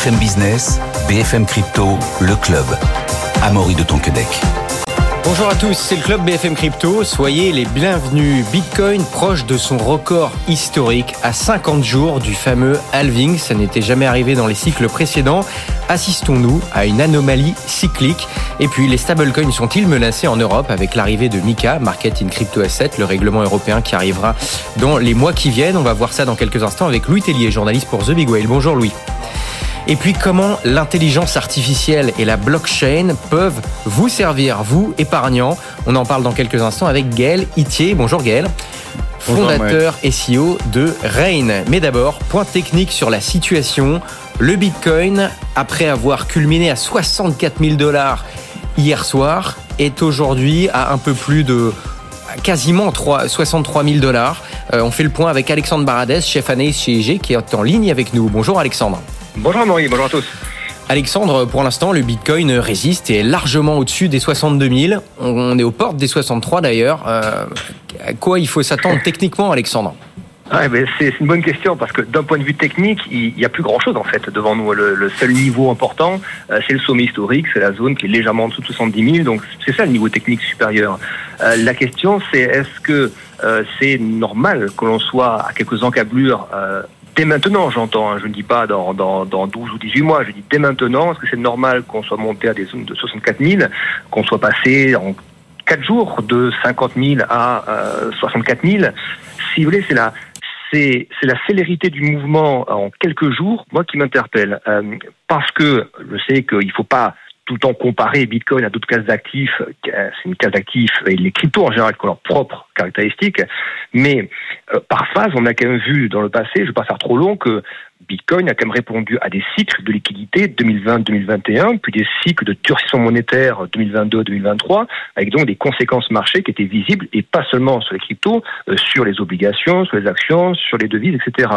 BFM Business, BFM Crypto, le club. Amaury de Tonquedec. Bonjour à tous, c'est le club BFM Crypto. Soyez les bienvenus. Bitcoin proche de son record historique à 50 jours du fameux halving. Ça n'était jamais arrivé dans les cycles précédents. Assistons-nous à une anomalie cyclique Et puis, les stablecoins sont-ils menacés en Europe avec l'arrivée de MICA, Market in Crypto Asset, le règlement européen qui arrivera dans les mois qui viennent? On va voir ça dans quelques instants avec Louis Tellier, journaliste pour The Big Whale. Bonjour Louis. Et puis comment l'intelligence artificielle et la blockchain peuvent vous servir, vous épargnants? On en parle dans quelques instants avec Gaël Itier. Bonjour Gaël. Fondateur et SEO de Rain. Mais d'abord, point technique sur la situation. Le Bitcoin, après avoir culminé à 64 000 dollars hier soir, est aujourd'hui à un peu plus de quasiment 3, 63 000 dollars. Euh, on fait le point avec Alexandre Baradès, chef analyse chez IG, qui est en ligne avec nous. Bonjour Alexandre. Bonjour Maurice, bonjour à tous. Alexandre, pour l'instant, le Bitcoin résiste et est largement au-dessus des 62 000. On est aux portes des 63 d'ailleurs. Euh, à quoi il faut s'attendre techniquement, Alexandre? Ah, c'est une bonne question parce que d'un point de vue technique, il n'y a plus grand-chose en fait devant nous. Le, seul niveau important, euh, c'est le sommet historique, c'est la zone qui est légèrement en dessous de 70 000. Donc c'est ça le niveau technique supérieur. Euh, la question, c'est est-ce que c'est normal que l'on soit à quelques encablures dès maintenant, j'entends, hein, je ne dis pas dans, dans, dans 12 ou 18 mois, je dis dès maintenant, est-ce que c'est normal qu'on soit monté à des zones de 64 000, qu'on soit passé en 4 jours de 50 000 à 64 000 Si vous voulez, c'est la, c'est, la célérité du mouvement en quelques jours, moi, qui m'interpelle. Euh, parce que je sais qu'il ne faut pas tout le temps comparer Bitcoin à d'autres classes d'actifs. C'est une classe d'actifs et les cryptos en général qui ont leurs propres caractéristiques. Mais euh, par phase, on a quand même vu dans le passé, je ne vais pas faire trop long, que Bitcoin a quand même répondu à des cycles de liquidité 2020-2021, puis des cycles de durcissement monétaire 2022-2023, avec donc des conséquences marché qui étaient visibles, et pas seulement sur les cryptos, euh, sur les obligations, sur les actions, sur les devises, etc.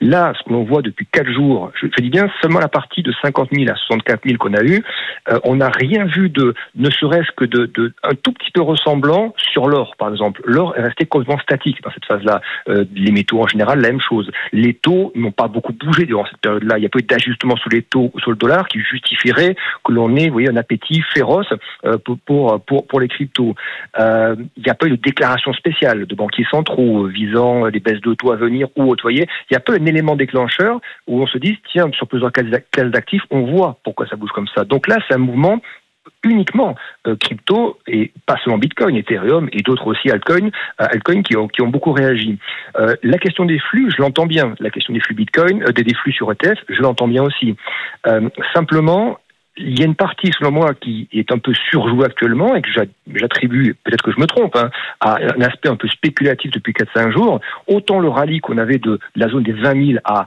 Là, ce que l'on voit depuis quatre jours, je, dis bien seulement la partie de 50 000 à 64 000 qu'on a eu, euh, on n'a rien vu de, ne serait-ce que de, de, un tout petit peu ressemblant sur l'or, par exemple. L'or est resté complètement statique dans cette phase-là. Euh, les métaux en général, la même chose. Les taux n'ont pas beaucoup bougé durant cette période-là. Il y a pas eu d'ajustement sur les taux ou sur le dollar qui justifierait que l'on ait, vous voyez, un appétit féroce euh, pour, pour, pour, les cryptos. Euh, il n'y a pas eu de déclaration spéciale de banquiers centraux visant les baisses de taux à venir ou autres. Il y a pas un élément déclencheur où on se dit, tiens, sur plusieurs classes d'actifs, on voit pourquoi ça bouge comme ça. Donc là, c'est un mouvement uniquement euh, crypto et pas seulement Bitcoin, Ethereum et d'autres aussi altcoins, euh, altcoins qui ont, qui ont beaucoup réagi. Euh, la question des flux, je l'entends bien. La question des flux Bitcoin, des, des flux sur ETF, je l'entends bien aussi. simplement, il y a une partie, selon moi, qui est un peu surjouée actuellement et que j'attribue, peut-être que je me trompe, hein, à un aspect un peu spéculatif depuis 4-5 jours. Autant le rallye qu'on avait de, la zone des 20 000 à,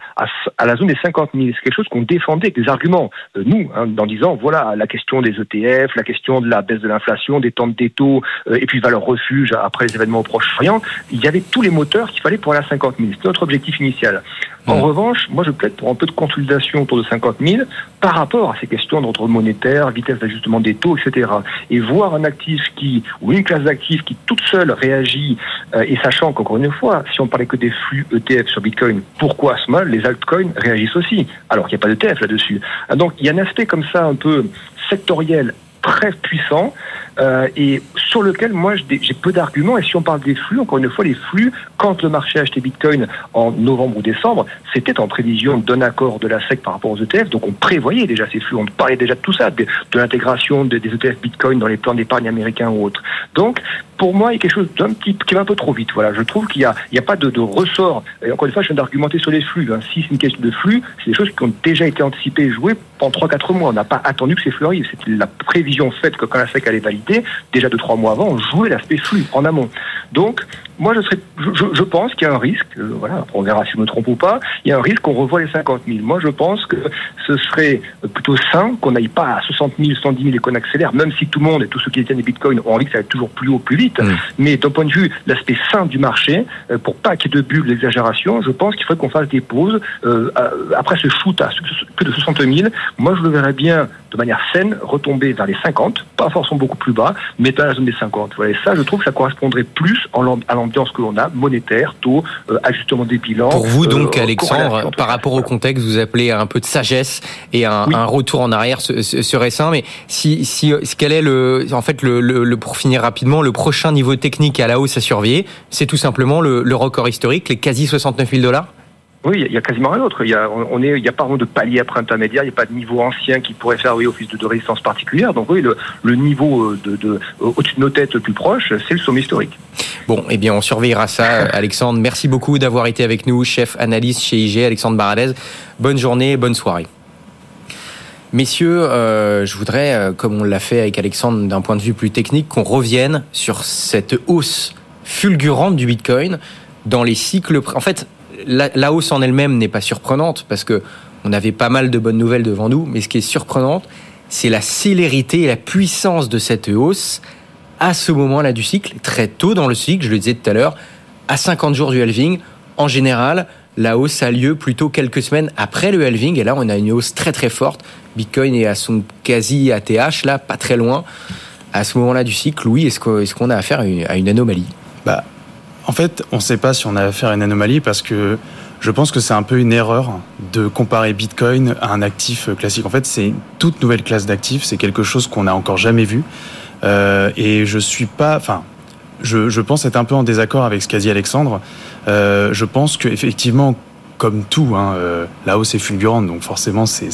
à, la zone des 50 000, c'est quelque chose qu'on défendait avec des arguments. Euh, nous, hein, en disant, voilà, la question des ETF, la question de la baisse de l'inflation, des temps des taux, euh, et puis valeur refuge après les événements au Proche-Orient, il y avait tous les moteurs qu'il fallait pour aller à 50 000. C'était notre objectif initial. En revanche, moi, je plaide pour un peu de consolidation autour de 50 000 par rapport à ces questions d'ordre monétaire, vitesse d'ajustement des taux, etc. Et voir un actif qui, ou une classe d'actifs qui toute seule réagit, euh, et sachant qu'encore une fois, si on parlait que des flux ETF sur Bitcoin, pourquoi à ce moment les altcoins réagissent aussi, alors qu'il n'y a pas d'ETF là-dessus. Ah, donc, il y a un aspect comme ça un peu sectoriel très puissant euh, et sur lequel moi j'ai peu d'arguments. Et si on parle des flux, encore une fois, les flux, quand le marché a acheté Bitcoin en novembre ou décembre, c'était en prévision d'un accord de la SEC par rapport aux ETF. Donc on prévoyait déjà ces flux, on parlait déjà de tout ça, de, l'intégration des ETF Bitcoin dans les plans d'épargne américains ou autres. Donc pour moi, il y a quelque chose d'un petit qui va un peu trop vite. Voilà, je trouve qu'il n'y a, a pas de, de, ressort. Et encore une fois, je viens d'argumenter sur les flux. Hein. Si c'est une question de flux, c'est des choses qui ont déjà été anticipées et jouées pendant 3-4 mois. On n'a pas attendu que ces flux arrivent. C'était la prévision faite que quand la SEC allait valider, déjà de 3 mois avant, on jouait l'aspect flux en amont. Donc, moi, je, serais, je, je pense qu'il y a un risque, euh, voilà, on verra si je me trompe ou pas, il y a un risque qu'on revoie les 50 000. Moi, je pense que ce serait plutôt sain qu'on n'aille pas à 60 000, 110 000 et qu'on accélère, même si tout le monde et tous ceux qui détiennent des bitcoins ont envie que ça aille toujours plus haut, plus vite. Mm. Mais d'un point de vue l'aspect sain du marché, euh, pour pas qu'il y ait de bulles, d'exagération, je pense qu'il faudrait qu'on fasse des pauses. Euh, après ce shoot à plus de 60 000, moi, je le verrais bien de manière saine retomber vers les 50, pas forcément beaucoup plus bas, mais dans la zone des 50. Voilà, et ça, je trouve que ça correspondrait plus à l'ambiance que l'on a, monétaire, taux, ajustement des bilans. Pour vous donc, Alexandre, par rapport au contexte, vous appelez un peu de sagesse et un, retour en arrière serait sain. Mais si, si, quel est le, en fait, le, le, pour finir rapidement, le prochain niveau technique à la hausse à surveiller, c'est tout simplement le, le record historique, les quasi 69 000 dollars? Oui, il y a quasiment rien d'autre. Il y a, a pas vraiment de palier après intermédiaire. Il n'y a pas de niveau ancien qui pourrait faire office de, résistance particulière. Donc oui, le, niveau de, de au-dessus de nos têtes plus proche, c'est le sommet historique. Bon, eh bien, on surveillera ça, Alexandre. Merci beaucoup d'avoir été avec nous, chef analyste chez IG, Alexandre Baradez. Bonne journée, bonne soirée. Messieurs, euh, je voudrais, euh, comme on l'a fait avec Alexandre d'un point de vue plus technique, qu'on revienne sur cette hausse fulgurante du Bitcoin dans les cycles. En fait, la, hausse en elle-même n'est pas surprenante parce que on avait pas mal de bonnes nouvelles devant nous, mais ce qui est surprenant, c'est la célérité et la puissance de cette hausse à ce moment-là du cycle, très tôt dans le cycle, je le disais tout à l'heure, à 50 jours du halving. En général, la hausse a lieu plutôt quelques semaines après le halving, et là on a une hausse très très forte. Bitcoin est à son quasi ATH, là, pas très loin. À ce moment-là du cycle, oui, est-ce qu'on a affaire à une anomalie? Bah, en fait, on ne sait pas si on a affaire à une anomalie parce que je pense que c'est un peu une erreur de comparer Bitcoin à un actif classique. En fait, c'est une toute nouvelle classe d'actifs. C'est quelque chose qu'on n'a encore jamais vu. Euh, et je suis pas, enfin, je, je, pense être un peu en désaccord avec ce qu'a dit Alexandre. Euh, je pense qu'effectivement, comme tout, hein, euh, la hausse est fulgurante, donc forcément, c'est,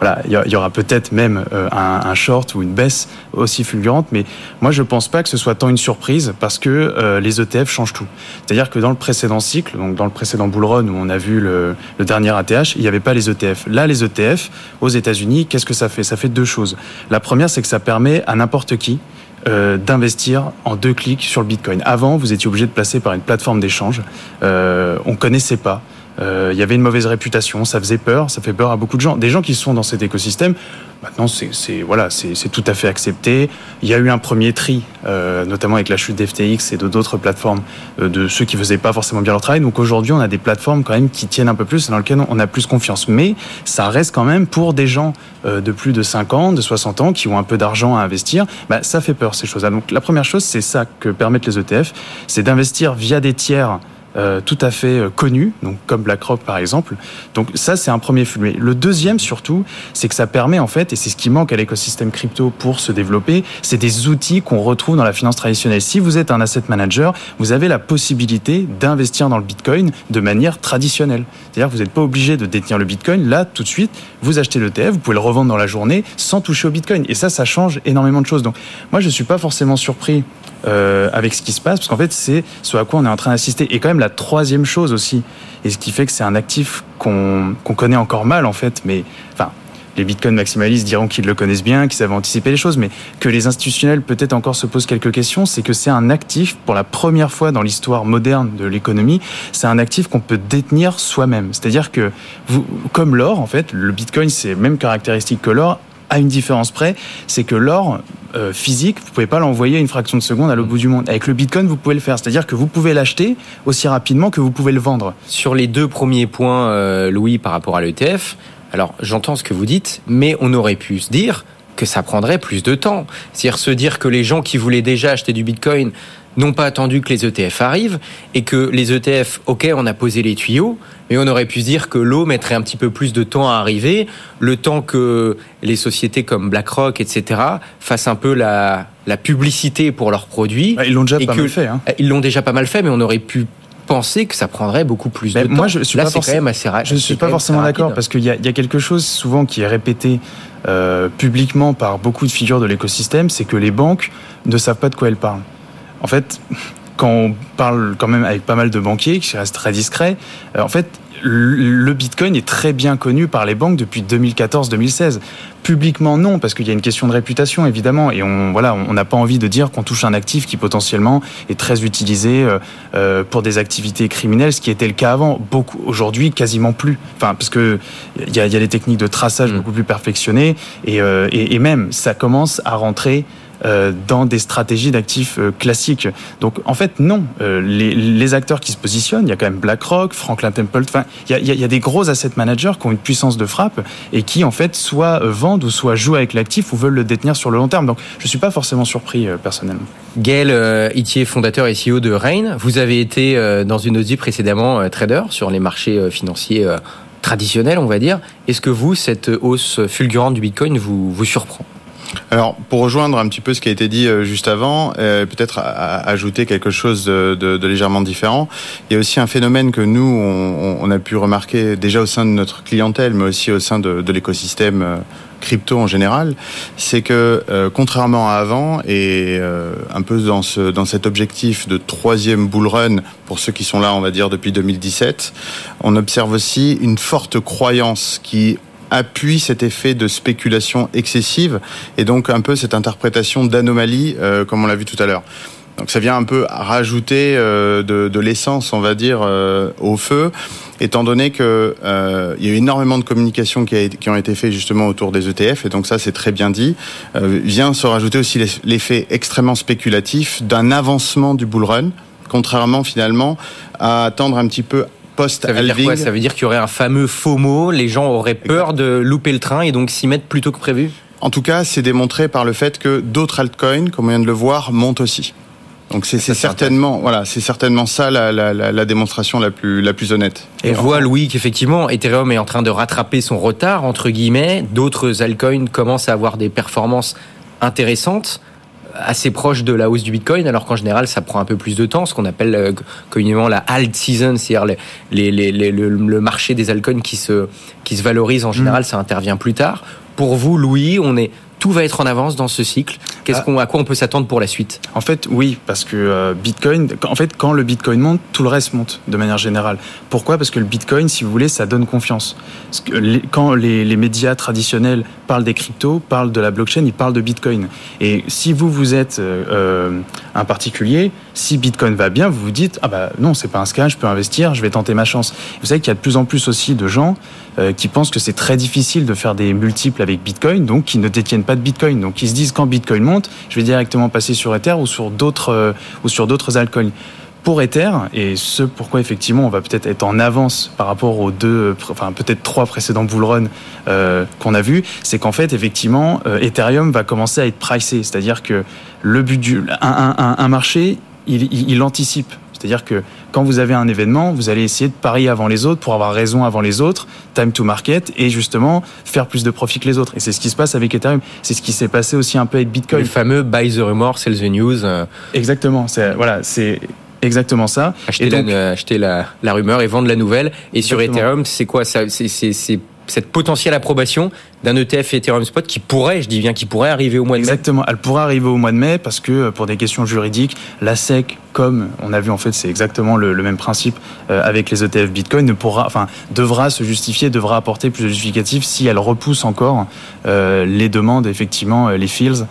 voilà, il y, aura peut-être même euh, un, short ou une baisse aussi fulgurante, mais moi je pense pas que ce soit tant une surprise parce que euh, les ETF changent tout. C'est-à-dire que dans le précédent cycle, donc dans le précédent bull run où on a vu le, le dernier ATH, il n'y avait pas les ETF. Là, les ETF aux États-Unis, qu'est-ce que ça fait? Ça fait deux choses. La première, c'est que ça permet à n'importe qui d'investir en deux clics sur le Bitcoin. Avant, vous étiez obligé de placer par une plateforme d'échange. Euh, on connaissait pas. Euh, il y avait une mauvaise réputation, ça faisait peur, ça fait peur à beaucoup de gens. Des gens qui sont dans cet écosystème, maintenant c'est voilà, c'est tout à fait accepté. Il y a eu un premier tri, euh, notamment avec la chute d'FTX et d'autres plateformes, euh, de ceux qui faisaient pas forcément bien leur travail. Donc aujourd'hui, on a des plateformes quand même qui tiennent un peu plus et dans lesquelles on a plus confiance. Mais ça reste quand même pour des gens de plus de 5 ans, de 60 ans, qui ont un peu d'argent à investir, bah, ça fait peur ces choses-là. Donc la première chose, c'est ça que permettent les ETF, c'est d'investir via des tiers euh, tout à fait euh, connus, donc comme BlackRock par exemple. Donc ça, c'est un premier flux. Le deuxième surtout, c'est que ça permet en fait, et c'est ce qui manque à l'écosystème crypto pour se développer, c'est des outils qu'on retrouve dans la finance traditionnelle. Si vous êtes un asset manager, vous avez la possibilité d'investir dans le Bitcoin de manière traditionnelle. C'est-à-dire que vous n'êtes pas obligé de détenir le Bitcoin. Là, tout de suite, vous achetez l'ETF, vous pouvez le revendre dans la journée sans toucher au Bitcoin. Et ça, ça change énormément de choses. Donc moi, je suis pas forcément surpris euh, avec ce qui se passe, parce qu'en fait, c'est ce à quoi on est en train d'assister. Et quand même, la troisième chose aussi, et ce qui fait que c'est un actif qu'on connaît encore mal, en fait, mais enfin, les bitcoins maximalistes diront qu'ils le connaissent bien, qu'ils savent anticiper les choses, mais que les institutionnels peut-être encore se posent quelques questions, c'est que c'est un actif, pour la première fois dans l'histoire moderne de l'économie, c'est un actif qu'on peut détenir soi-même. C'est-à-dire que, vous, comme l'or, en fait, le bitcoin, c'est même caractéristique que l'or, à une différence près, c'est que l'or euh, physique, vous pouvez pas l'envoyer une fraction de seconde à l'autre bout du monde. Avec le Bitcoin, vous pouvez le faire. C'est-à-dire que vous pouvez l'acheter aussi rapidement que vous pouvez le vendre. Sur les deux premiers points, euh, Louis, par rapport à l'ETF, alors j'entends ce que vous dites, mais on aurait pu se dire que ça prendrait plus de temps. C'est-à-dire se dire que les gens qui voulaient déjà acheter du Bitcoin n'ont pas attendu que les ETF arrivent et que les ETF, ok, on a posé les tuyaux, mais on aurait pu se dire que l'eau mettrait un petit peu plus de temps à arriver, le temps que les sociétés comme BlackRock, etc., fassent un peu la, la publicité pour leurs produits. Ils l'ont déjà pas mal fait. Hein. Ils l'ont déjà pas mal fait, mais on aurait pu penser que ça prendrait beaucoup plus de temps. Moi, je suis Là, c'est quand même assez Je ne suis pas forcément d'accord parce qu'il y, y, a quelque chose souvent qui est répété euh, publiquement par beaucoup de figures de l'écosystème, c'est que les banques ne savent pas de quoi elles parlent. En fait, quand on parle quand même avec pas mal de banquiers, qui restent très discrets, euh, en fait, le Bitcoin est très bien connu par les banques depuis 2014-2016. Publiquement, non, parce qu'il y a une question de réputation, évidemment, et on voilà, on n'a pas envie de dire qu'on touche un actif qui potentiellement est très utilisé euh, euh, pour des activités criminelles, ce qui était le cas avant. Beaucoup aujourd'hui, quasiment plus. Enfin, parce que il y a, y a, des techniques de traçage mmh. beaucoup plus perfectionnées, et, et, et même ça commence à rentrer dans des stratégies d'actifs euh, classiques. Donc en fait non, euh, les, acteurs qui se positionnent, il y a quand même BlackRock, Franklin Templeton, il y, a, il y a des gros asset managers qui ont une puissance de frappe et qui en fait soit vendent ou soit jouent avec l'actif ou veulent le détenir sur le long terme. Donc je suis pas forcément surpris personnellement. Gaël euh, Itier, fondateur et CEO de Rain, vous avez été dans une audit précédemment trader sur les marchés financiers traditionnels, on va dire. Est-ce que vous, cette hausse fulgurante du Bitcoin vous surprend? Alors, pour rejoindre un petit peu ce qui a été dit euh, juste avant, euh, peut-être ajouter quelque chose de, de, de, légèrement différent. Il y a aussi un phénomène que nous, on, on, a pu remarquer déjà au sein de notre clientèle, mais aussi au sein de, de l'écosystème euh, crypto en général, c'est que euh, contrairement à avant et euh, un peu dans ce dans cet objectif de troisième bull run pour ceux qui sont là, on va dire depuis 2017, on observe aussi une forte croyance qui appuie cet effet de spéculation excessive et donc un peu cette interprétation d'anomalie, euh, comme on l'a vu tout à l'heure. Donc ça vient un peu rajouter euh, de, l'essence, on va dire, euh, au feu, étant donné que il y a eu énormément de communications qui, qui, ont été faites justement autour des ETF, et donc ça c'est très bien dit. Vient se rajouter aussi l'effet extrêmement spéculatif d'un avancement du bull run, contrairement finalement à attendre un petit peu ça veut dire quoi? Ça veut dire qu'il y aurait un fameux FOMO, les gens auraient peur de louper le train et donc s'y mettre plus tôt que prévu? En tout cas, c'est démontré par le fait que d'autres altcoins, comme on vient de le voir, montent aussi. Donc c'est certainement voilà, c'est certainement ça la, la, la, démonstration la plus la plus honnête. Et, on voit Louis qu'effectivement Ethereum est en train de rattraper son retard entre guillemets. D'autres altcoins commencent à avoir des performances intéressantes assez proche de la hausse du Bitcoin, alors qu'en général, ça prend un peu plus de temps, ce qu'on appelle euh, communément la alt season, c'est-à-dire les, les, les, le, le, marché des altcoins qui se, qui se valorise en général, mm. ça intervient plus tard. Pour vous, Louis, on est tout va être en avance dans ce cycle. Qu'est-ce ah. qu'on, à quoi on peut s'attendre pour la suite? En fait, oui, parce que euh, Bitcoin, en fait, quand le Bitcoin monte, tout le reste monte de manière générale. Pourquoi? Parce que le Bitcoin, si vous voulez, ça donne confiance. Parce que les, quand les, les, médias traditionnels parlent des cryptos, parlent de la blockchain, ils parlent de Bitcoin. Et si vous vous êtes euh, euh un particulier, si Bitcoin va bien, vous vous dites ah bah non, c'est pas un scam, je peux investir, je vais tenter ma chance. Vous savez qu'il y a de plus en plus aussi de gens euh, qui pensent que c'est très difficile de faire des multiples avec Bitcoin, donc qui ne détiennent pas de Bitcoin. Donc ils se disent quand Bitcoin monte, je vais directement passer sur Ether ou sur d'autres euh, ou sur d'autres altcoins. Pour Ether, et ce pourquoi effectivement on va peut-être être en avance par rapport aux deux, enfin peut-être trois précédents bullrun euh, qu'on a vus, c'est qu'en fait effectivement euh, Ethereum va commencer à être pricé, c'est-à-dire que le but du un, marché il, il anticipe c'est-à-dire que quand vous avez un événement, vous allez essayer de parier avant les autres pour avoir raison avant les autres, time to market, et justement faire plus de profit que les autres. Et c'est ce qui se passe avec Ethereum. C'est ce qui s'est passé aussi un peu avec Bitcoin. Le fameux buy the rumor, sell the news. Euh. Exactement. C'est voilà, c'est exactement ça. Acheter, donc, la, acheter la, la, rumeur et vendre la nouvelle. Et sur Ethereum, c'est quoi ça C'est cette potentielle approbation d'un ETF Ethereum Spot qui pourrait, je dis bien qui pourrait arriver au mois de mai. Exactement, elle pourrait arriver au mois de mai parce que euh, pour des questions juridiques, la SEC, comme on a vu en fait, c'est exactement le, même principe euh, avec les ETF Bitcoin, ne pourra, enfin, devra se justifier, devra apporter plus de justificatifs si elle repousse encore euh, les demandes, effectivement, les fields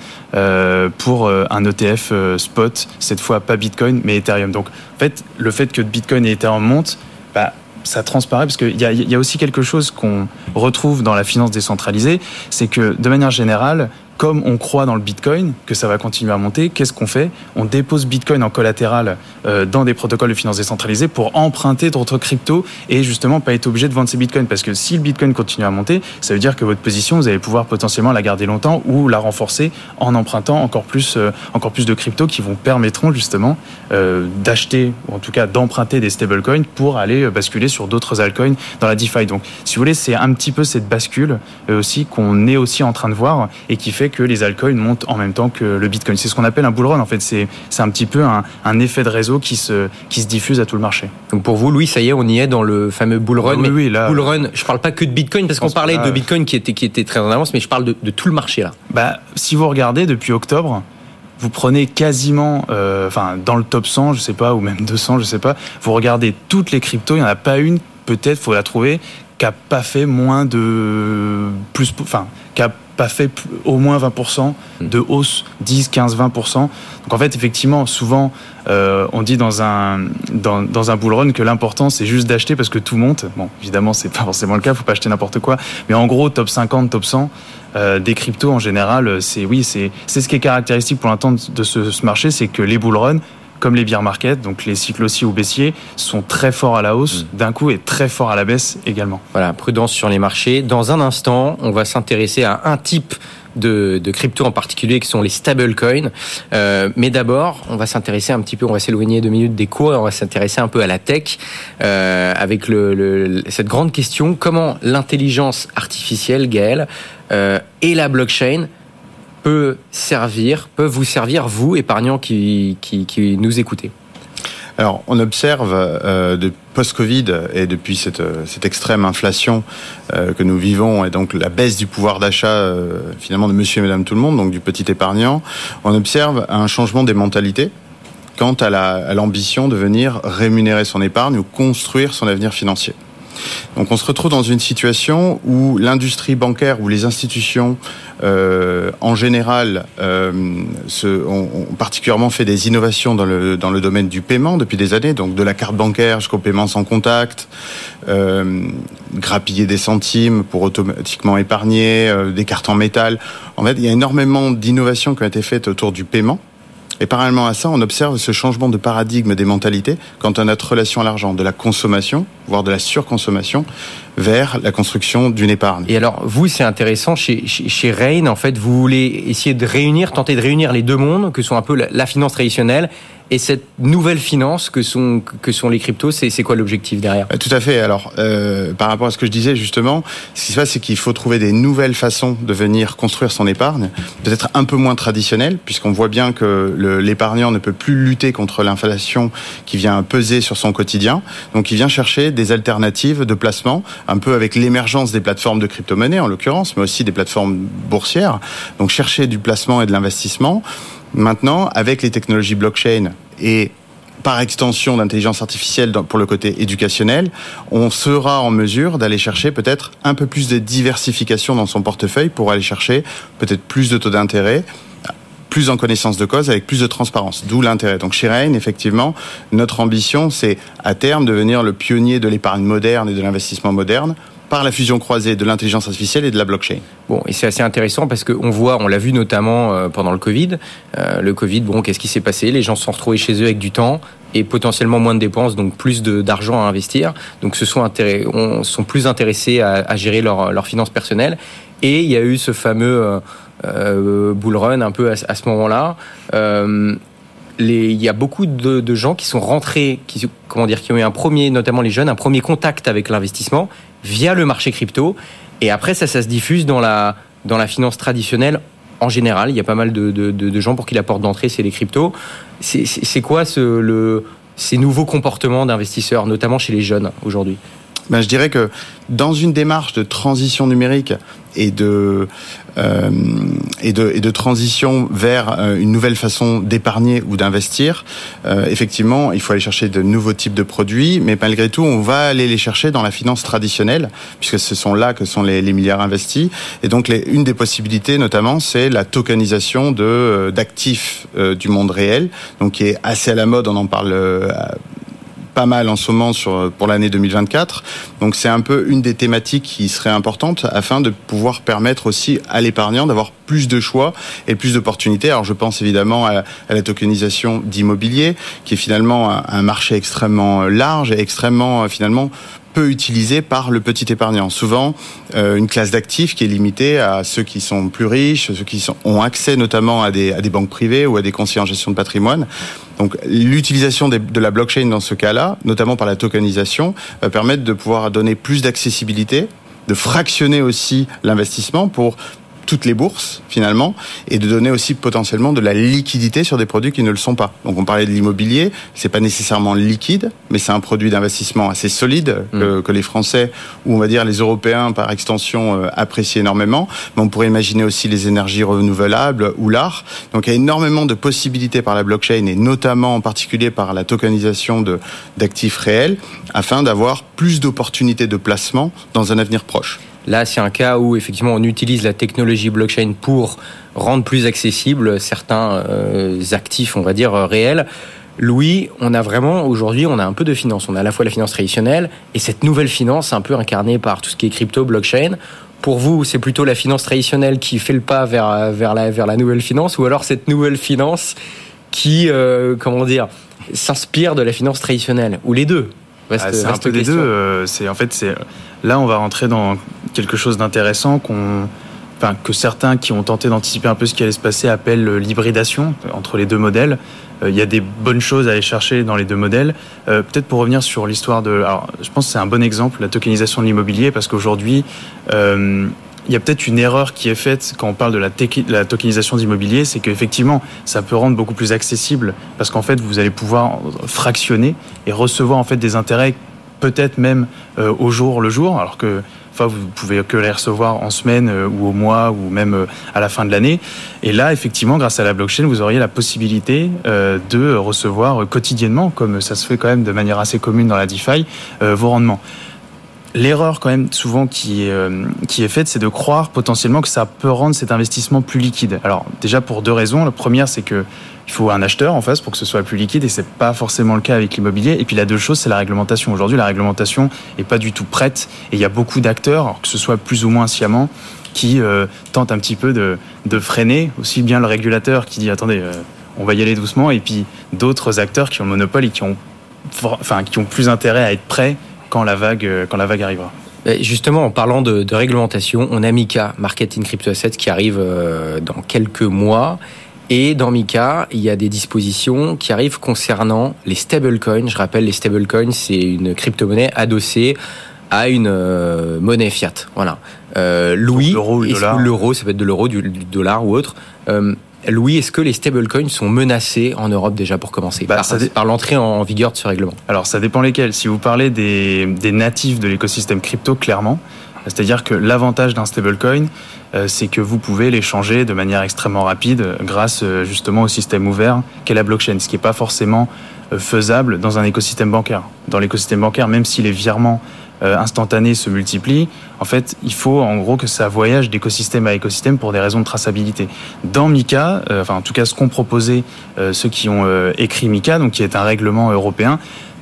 pour un ETF Spot, cette fois pas Bitcoin mais Ethereum. Donc, en fait, le fait que Bitcoin et Ethereum montent, bah, ça transparaît parce qu'il y, y, a aussi quelque chose qu'on retrouve dans la finance décentralisée, c'est que de manière générale, comme on croit dans le Bitcoin, que ça va continuer à monter, qu'est-ce qu'on fait? On dépose Bitcoin en collatéral euh, dans des protocoles de finance décentralisés pour emprunter d'autres cryptos et justement pas être obligé de vendre ces Bitcoins. Parce que si le Bitcoin continue à monter, ça veut dire que votre position, vous allez pouvoir potentiellement la garder longtemps ou la renforcer en empruntant encore plus, euh, encore plus de cryptos qui vous permettront justement euh, d'acheter ou en tout cas d'emprunter des stablecoins pour aller basculer sur d'autres altcoins dans la DeFi. Donc, si vous voulez, c'est un petit peu cette bascule aussi qu'on est aussi en train de voir et qui fait que les altcoins montent en même temps que le Bitcoin. C'est ce qu'on appelle un bull run. En fait, c'est un petit peu un, un, effet de réseau qui se, qui se diffuse à tout le marché. Donc pour vous, Louis, ça y est, on y est dans le fameux bull run. Oui, oui, là, bull run, je parle pas que de Bitcoin parce qu'on parlait de Bitcoin qui était, qui était très en avance, mais je parle de, de tout le marché là. Bah, si vous regardez depuis octobre, vous prenez quasiment, euh, enfin, dans le top 100, je sais pas, ou même 200, je sais pas, vous regardez toutes les cryptos, il n'y en a pas une, peut-être, faut la trouver, qui a pas fait moins de plus, enfin, qui a pas fait au moins 20% de hausse, 10, 15, 20%. Donc en fait, effectivement, souvent, euh, on dit dans un, dans, dans un bull run que l'important, c'est juste d'acheter parce que tout monte. Bon, évidemment, c'est pas forcément le cas, faut pas acheter n'importe quoi. Mais en gros, top 50, top 100, euh, des cryptos en général, c'est oui, c'est ce qui est caractéristique pour l'instant de ce, ce marché, c'est que les bull runs, comme les bear market, donc les cycles haussiers ou baissiers, sont très forts à la hausse mm. d'un coup et très forts à la baisse également. Voilà, prudence sur les marchés. Dans un instant, on va s'intéresser à un type de, de crypto en particulier qui sont les stablecoins. Euh, mais d'abord, on va s'intéresser un petit peu, on va s'éloigner deux minutes des cours et on va s'intéresser un peu à la tech euh, avec le, le, cette grande question comment l'intelligence artificielle, Gaël, euh, et la blockchain peut servir, peut vous servir, vous, épargnants qui, nous écoutez alors, on observe euh, post-Covid et depuis cette, euh, extrême inflation euh, que nous vivons et donc la baisse du pouvoir d'achat finalement de Monsieur et Madame tout le monde, donc du petit épargnant, on observe un changement des mentalités quant à l'ambition de venir rémunérer son épargne ou construire son avenir financier. Donc on se retrouve dans une situation où l'industrie bancaire ou les institutions euh, en général euh, ont, particulièrement fait des innovations dans le, dans le domaine du paiement depuis des années, donc de la carte bancaire jusqu'au paiement sans contact, euh, grappiller des centimes pour automatiquement épargner, euh, des cartes en métal. En fait, il y a énormément d'innovations qui ont été faites autour du paiement. Et parallèlement à ça, on observe ce changement de paradigme des mentalités quant à notre relation à l'argent, de la consommation, voire de la surconsommation, vers la construction d'une épargne. Et alors, vous, c'est intéressant, chez, chez, chez Rain, en fait, vous voulez essayer de réunir, tenter de réunir les deux mondes, que sont un peu la, la finance traditionnelle et cette nouvelle finance que sont, que sont les cryptos, c'est quoi l'objectif derrière? Tout à fait. Alors, euh, par rapport à ce que je disais justement, ce qui se passe, c'est qu'il faut trouver des nouvelles façons de venir construire son épargne, peut-être un peu moins traditionnelles, puisqu'on voit bien que l'épargnant ne peut plus lutter contre l'inflation qui vient peser sur son quotidien. Donc, il vient chercher des alternatives de placement, un peu avec l'émergence des plateformes de crypto-monnaie en l'occurrence, mais aussi des plateformes boursières. Donc, chercher du placement et de l'investissement. Maintenant, avec les technologies blockchain et par extension d'intelligence artificielle pour le côté éducationnel, on sera en mesure d'aller chercher peut-être un peu plus de diversification dans son portefeuille pour aller chercher peut-être plus de taux d'intérêt, plus en connaissance de cause, avec plus de transparence. D'où l'intérêt. Donc chez Rain, effectivement, notre ambition, c'est à terme devenir le pionnier de l'épargne moderne et de l'investissement moderne par la fusion croisée de l'intelligence artificielle et de la blockchain. Bon, et c'est assez intéressant parce qu'on voit, on l'a vu notamment euh, pendant le Covid. Euh, le Covid, bon, qu'est-ce qui s'est passé? Les gens se sont retrouvés chez eux avec du temps et potentiellement moins de dépenses, donc plus d'argent à investir. Donc, se sont, on, sont plus intéressés à, à gérer leurs leur finances personnelles. Et il y a eu ce fameux euh, euh bull run un peu à, ce moment-là. Euh, il y a beaucoup de, gens qui sont rentrés, qui, comment dire, qui ont eu un premier, notamment les jeunes, un premier contact avec l'investissement via le marché crypto. Et après, ça, ça se diffuse dans la, dans la finance traditionnelle en général. Il y a pas mal de, gens pour qui la porte d'entrée, c'est les cryptos. C'est quoi ce, ces nouveaux comportements d'investisseurs, notamment chez les jeunes aujourd'hui? Ben, je dirais que dans une démarche de transition numérique et de euh, et de et de transition vers euh, une nouvelle façon d'épargner ou d'investir, euh, effectivement, il faut aller chercher de nouveaux types de produits, mais malgré tout, on va aller les chercher dans la finance traditionnelle, puisque ce sont là que sont les, milliards investis. Et donc, une des possibilités, notamment, c'est la tokenisation de d'actifs du monde réel, donc qui est assez à la mode. On en parle pas mal en ce moment sur, pour l'année 2024. Donc c'est un peu une des thématiques qui serait importante afin de pouvoir permettre aussi à l'épargnant d'avoir plus de choix et plus d'opportunités. Alors je pense évidemment à, la tokenisation d'immobilier, qui est finalement un, un, marché extrêmement large et extrêmement finalement peu utilisé par le petit épargnant. Souvent, euh, une classe d'actifs qui est limitée à ceux qui sont plus riches, ceux qui sont, ont accès notamment à des, à des banques privées ou à des conseillers en gestion de patrimoine. Donc l'utilisation de la blockchain dans ce cas-là, notamment par la tokenisation, va permettre de pouvoir donner plus d'accessibilité de fractionner aussi l'investissement pour toutes les bourses finalement et de donner aussi potentiellement de la liquidité sur des produits qui ne le sont pas. Donc on parlait de l'immobilier, c'est pas nécessairement liquide, mais c'est un produit d'investissement assez solide mmh. que, que, les Français ou on va dire les Européens par extension euh, apprécient énormément. Mais on pourrait imaginer aussi les énergies renouvelables ou l'art. Donc il y a énormément de possibilités par la blockchain et notamment en particulier par la tokenisation de d'actifs réels afin d'avoir plus d'opportunités de placement dans un avenir proche. Là, c'est un cas où effectivement on utilise la technologie blockchain pour rendre plus accessible certains euh, actifs, on va dire, euh, réels. Louis, on a vraiment aujourd'hui, on a un peu de finance. On a à la fois la finance traditionnelle et cette nouvelle finance un peu incarnée par tout ce qui est crypto, blockchain. Pour vous, c'est plutôt la finance traditionnelle qui fait le pas vers, vers, la, vers la nouvelle finance ou alors cette nouvelle finance qui, euh, comment dire, s'inspire de la finance traditionnelle? Ou les deux? Ah, C'est un peu des deux. Euh, c'est en fait, c'est là, on va rentrer dans quelque chose d'intéressant Enfin, que certains qui ont tenté d'anticiper un peu ce qui allait se passer appellent l'hybridation entre les deux modèles. Euh, il y a des bonnes choses à aller chercher dans les deux modèles. Euh, peut-être pour revenir sur l'histoire de... Alors, je pense que c'est un bon exemple, la tokenisation de l'immobilier, parce qu'aujourd'hui, euh, il y a peut-être une erreur qui est faite quand on parle de la, la tokenisation d'immobilier, c'est qu'effectivement, ça peut rendre beaucoup plus accessible, parce qu'en fait, vous allez pouvoir fractionner et recevoir en fait des intérêts peut-être même au jour le jour, alors que Enfin, vous pouvez que les recevoir en semaine euh, ou au mois ou même euh, à la fin de l'année. Et là, effectivement, grâce à la blockchain, vous auriez la possibilité euh, de recevoir quotidiennement, comme ça se fait quand même de manière assez commune dans la DeFi, vos rendements. L'erreur quand même souvent qui est faite, c'est de croire potentiellement que ça peut rendre cet investissement plus liquide. Alors déjà pour deux raisons. La première, c'est que il faut un acheteur en face pour que ce soit plus liquide et c'est pas forcément le cas avec l'immobilier. Et puis la deux choses, c'est la réglementation. Aujourd'hui, la réglementation est pas du tout prête et il y a beaucoup d'acteurs, que ce soit plus ou moins sciemment, qui euh, tentent un petit peu de, freiner aussi bien le régulateur qui dit attendez, euh, on va y aller doucement, et puis d'autres acteurs qui ont le monopole et qui ont, enfin, qui ont plus intérêt à être prêts quand la vague, euh, quand la vague arrivera. Justement, en parlant de, de réglementation, on a Mika, Marketing Crypto Assets, qui arrive dans quelques mois. Et dans Mika, il y a des dispositions qui arrivent concernant les stablecoins. Je rappelle, les stablecoins, c'est une crypto-monnaie adossée à une euh, monnaie fiat. Voilà. Euh, Louis, l'euro, l'euro, ça peut être de l'euro, du, dollar ou autre. Euh, Louis, est-ce que les stablecoins sont menacés en Europe déjà pour commencer bah, par, par l'entrée en vigueur de ce règlement? Alors ça dépend lesquels. Si vous parlez des, des natifs de l'écosystème crypto, clairement, c'est-à-dire que l'avantage d'un stablecoin, c'est que vous pouvez l'échanger de manière extrêmement rapide grâce euh, justement au système ouvert qu'est la blockchain, ce qui n'est pas forcément euh, faisable dans un écosystème bancaire. Dans l'écosystème bancaire, même si les virements instantanés se multiplient, en fait, il faut en gros que ça voyage d'écosystème à écosystème pour des raisons de traçabilité. Dans Mika, enfin en tout cas ce qu'ont proposé ceux qui ont écrit Mika, donc qui est un règlement européen,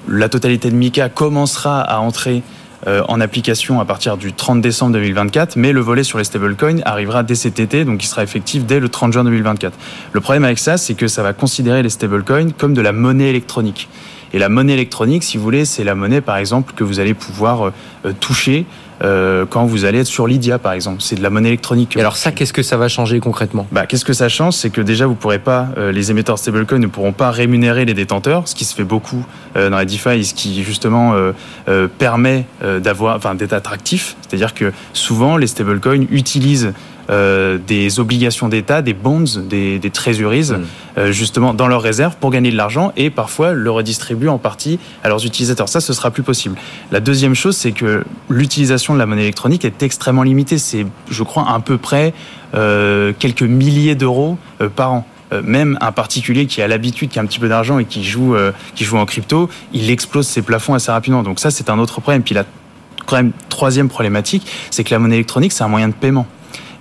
la totalité de Mika commencera à entrer euh, en application à partir du 30 décembre 2024, mais le volet sur les stablecoins arrivera dès cet été, donc il sera effectif dès le 30 juin 2024. Le problème avec ça, c'est que ça va considérer les stablecoins comme de la monnaie électronique. Et la monnaie électronique, si vous voulez, c'est la monnaie, par exemple, que vous allez pouvoir euh, euh, toucher euh, quand vous allez être sur Lydia, par exemple. C'est de la monnaie électronique. Et alors ça, qu'est-ce que ça va changer concrètement? Bah, Qu'est-ce que ça change? C'est que déjà, vous pourrez pas, les émetteurs stablecoin ne pourront pas rémunérer les détenteurs, ce qui se fait beaucoup dans la DeFi, ce qui justement permet d'avoir, enfin, d'être attractif. C'est-à-dire que souvent, les stablecoins utilisent euh, des obligations d'État, des bonds, des, des treasuries, mm. euh, justement dans leurs réserves pour gagner de l'argent et parfois le redistribuer en partie à leurs utilisateurs. Ça, ce sera plus possible. La deuxième chose, c'est que l'utilisation de la monnaie électronique est extrêmement limitée. C'est, je crois, à peu près euh, quelques milliers d'euros par an même un particulier qui a l'habitude, qui a un petit peu d'argent et qui joue, qui joue en crypto, il explose ses plafonds assez rapidement. Donc ça, c'est un autre problème. Puis la troisième problématique, c'est que la monnaie électronique, c'est un moyen de paiement.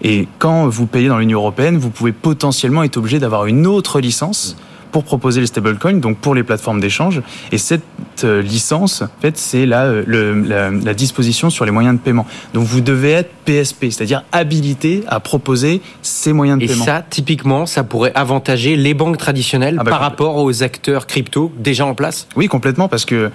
Et quand vous payez dans l'Union européenne, vous pouvez potentiellement être obligé d'avoir une autre licence pour proposer les stablecoins, donc pour les plateformes d'échange. Et cette euh, licence, en fait, c'est la, euh, la, disposition sur les moyens de paiement. Donc vous devez être PSP, c'est-à-dire habilité à proposer ces moyens de paiement. Et ça, typiquement, ça pourrait avantager les banques traditionnelles ah bah, par rapport aux acteurs crypto déjà en place? Oui, complètement, parce que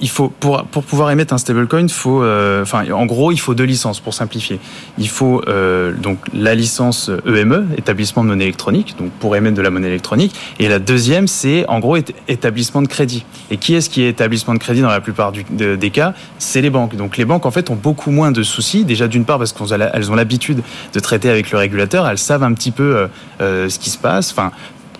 il faut pour pour pouvoir émettre un stablecoin, faut euh, enfin en gros il faut deux licences pour simplifier. Il faut euh, donc la licence EME, e, établissement de monnaie électronique, donc pour émettre de la monnaie électronique, et la deuxième c'est en gros établissement de crédit. Et qui est-ce qui est établissement de crédit dans la plupart des cas? C'est les banques. Donc les banques en fait ont beaucoup moins de soucis. Déjà d'une part parce qu'elles ont l'habitude de traiter avec le régulateur, elles savent un petit peu euh, ce qui se passe.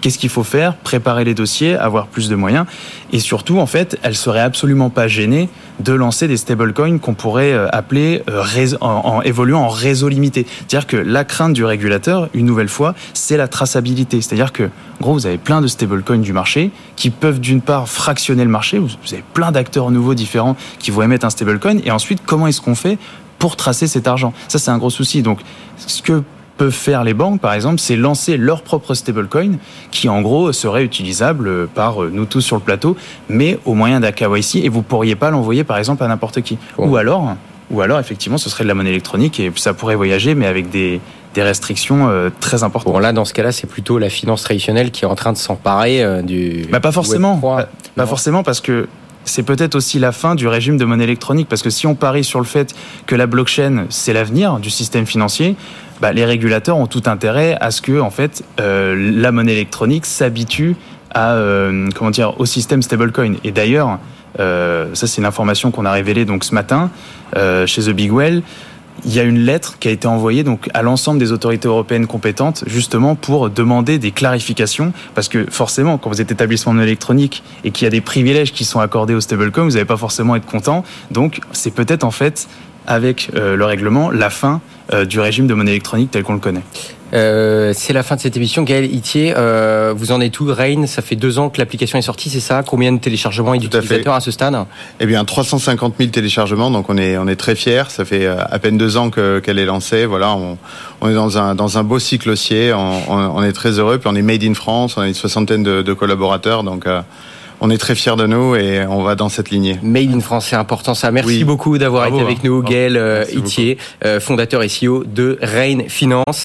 Qu'est-ce qu'il faut faire Préparer les dossiers, avoir plus de moyens. Et surtout, en fait, elle serait absolument pas gênée de lancer des stablecoins qu'on pourrait euh, appeler euh, en, évoluant en réseau limité. C'est-à-dire que la crainte du régulateur, une nouvelle fois, c'est la traçabilité. C'est-à-dire que, en gros, vous avez plein de stablecoins du marché qui peuvent d'une part fractionner le marché. Vous avez plein d'acteurs nouveaux différents qui vont émettre un stablecoin. Et ensuite, comment est-ce qu'on fait pour tracer cet argent? Ça, c'est un gros souci. Donc, ce que peuvent faire les banques, par exemple, c'est lancer leur propre stablecoin qui, en gros, serait utilisable par nous tous sur le plateau, mais au moyen d'un KYC et vous pourriez pas l'envoyer, par exemple, à n'importe qui. Ou alors, ou alors, effectivement, ce serait de la monnaie électronique et ça pourrait voyager, mais avec des, des restrictions euh, très importantes. Bon, là, dans ce cas-là, c'est plutôt la finance traditionnelle qui est en train de s'emparer euh, du. Bah, pas forcément. Pas, pas forcément, parce que c'est peut-être aussi la fin du régime de monnaie électronique parce que si on parie sur le fait que la blockchain c'est l'avenir du système financier, bah, les régulateurs ont tout intérêt à ce que en fait euh, la monnaie électronique s'habitue à euh, comment dire au système stablecoin. Et d'ailleurs, euh, ça c'est une information qu'on a révélée donc ce matin euh, chez The Big Well il y a une lettre qui a été envoyée à l'ensemble des autorités européennes compétentes justement pour demander des clarifications parce que forcément quand vous êtes établissement électronique et qu'il y a des privilèges qui sont accordés au stablecoin vous n'allez pas forcément être content donc c'est peut-être en fait avec euh, le règlement la fin euh, du régime de monnaie électronique tel qu'on le connaît. Euh, c'est la fin de cette émission. Gaël Itier, euh, vous en êtes où Rain, ça fait deux ans que l'application est sortie, c'est ça? Combien de téléchargements et d'utilisateurs à, à, ce stade? Eh bien, 350 000 téléchargements, donc on est, on est très fiers. Ça fait euh, à peine deux ans qu'elle qu est lancée. Voilà, on, on, est dans un, dans un beau cycle haussier. On, on, est très heureux. Puis on est made in France, on a une soixantaine de, de collaborateurs. Donc, euh, on est très fiers de nous et on va dans cette lignée. Made in France, c'est important ça. Merci oui. beaucoup d'avoir été avec nous, Gaël Itier, fondateur et CEO de Rain Finance.